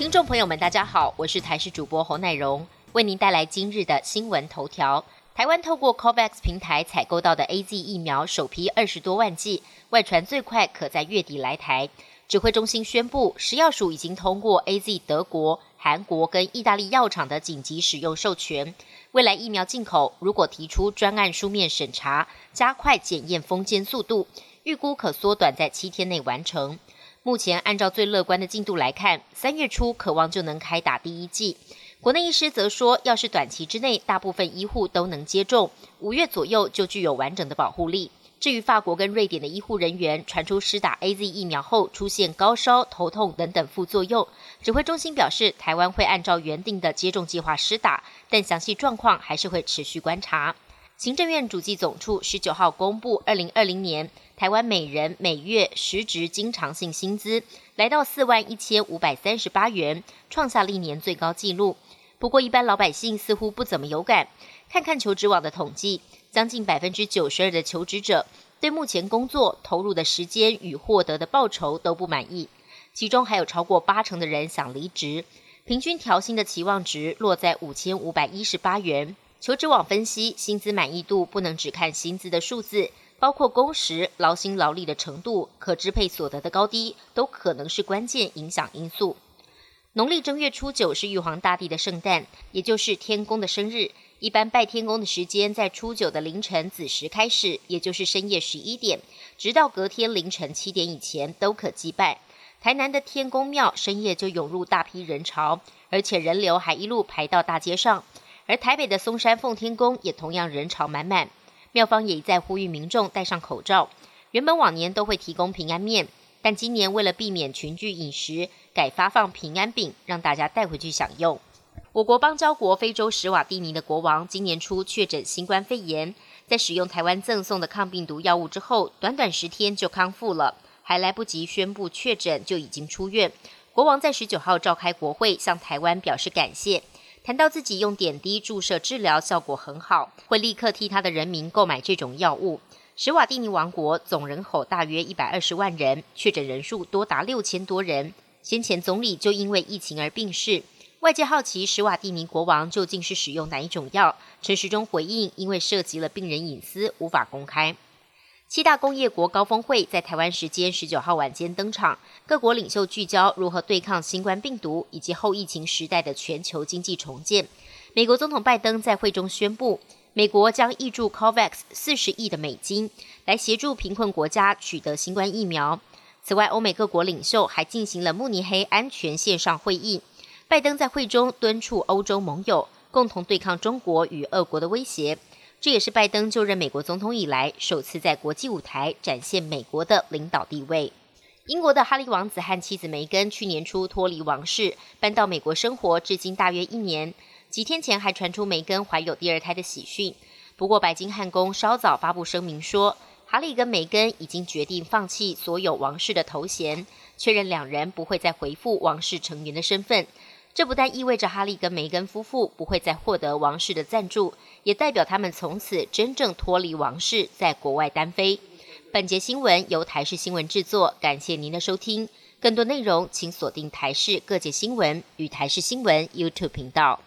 听众朋友们，大家好，我是台视主播侯乃荣，为您带来今日的新闻头条。台湾透过 COVAX 平台采购到的 A Z 疫苗首批二十多万剂，外传最快可在月底来台。指挥中心宣布，食药署已经通过 A Z 德国、韩国跟意大利药厂的紧急使用授权。未来疫苗进口如果提出专案书面审查，加快检验封监速度，预估可缩短在七天内完成。目前按照最乐观的进度来看，三月初渴望就能开打第一剂。国内医师则说，要是短期之内大部分医护都能接种，五月左右就具有完整的保护力。至于法国跟瑞典的医护人员传出施打 A Z 疫苗后出现高烧、头痛等等副作用，指挥中心表示，台湾会按照原定的接种计划施打，但详细状况还是会持续观察。行政院主计总处十九号公布，二零二零年台湾每人每月实值经常性薪资来到四万一千五百三十八元，创下历年最高纪录。不过，一般老百姓似乎不怎么有感。看看求职网的统计，将近百分之九十二的求职者对目前工作投入的时间与获得的报酬都不满意，其中还有超过八成的人想离职。平均调薪的期望值落在五千五百一十八元。求职网分析，薪资满意度不能只看薪资的数字，包括工时、劳心劳力的程度、可支配所得的高低，都可能是关键影响因素。农历正月初九是玉皇大帝的圣诞，也就是天公的生日。一般拜天公的时间在初九的凌晨子时开始，也就是深夜十一点，直到隔天凌晨七点以前都可祭拜。台南的天公庙深夜就涌入大批人潮，而且人流还一路排到大街上。而台北的松山奉天宫也同样人潮满满，庙方也一再呼吁民众戴上口罩。原本往年都会提供平安面，但今年为了避免群聚饮食，改发放平安饼，让大家带回去享用。我国邦交国非洲史瓦蒂尼的国王今年初确诊新冠肺炎，在使用台湾赠送的抗病毒药物之后，短短十天就康复了，还来不及宣布确诊就已经出院。国王在十九号召开国会，向台湾表示感谢。谈到自己用点滴注射治疗效果很好，会立刻替他的人民购买这种药物。史瓦蒂尼王国总人口大约一百二十万人，确诊人数多达六千多人。先前总理就因为疫情而病逝。外界好奇史瓦蒂尼国王究竟是使用哪一种药？陈时中回应，因为涉及了病人隐私，无法公开。七大工业国高峰会在台湾时间十九号晚间登场，各国领袖聚焦如何对抗新冠病毒以及后疫情时代的全球经济重建。美国总统拜登在会中宣布，美国将挹注 COVAX 四十亿的美金，来协助贫困国家取得新冠疫苗。此外，欧美各国领袖还进行了慕尼黑安全线上会议。拜登在会中敦促欧洲盟友共同对抗中国与俄国的威胁。这也是拜登就任美国总统以来首次在国际舞台展现美国的领导地位。英国的哈利王子和妻子梅根去年初脱离王室，搬到美国生活，至今大约一年。几天前还传出梅根怀有第二胎的喜讯。不过，白金汉宫稍早发布声明说，哈利跟梅根已经决定放弃所有王室的头衔，确认两人不会再回复王室成员的身份。这不但意味着哈利跟梅根夫妇不会再获得王室的赞助，也代表他们从此真正脱离王室，在国外单飞。本节新闻由台视新闻制作，感谢您的收听。更多内容请锁定台视各界新闻与台视新闻 YouTube 频道。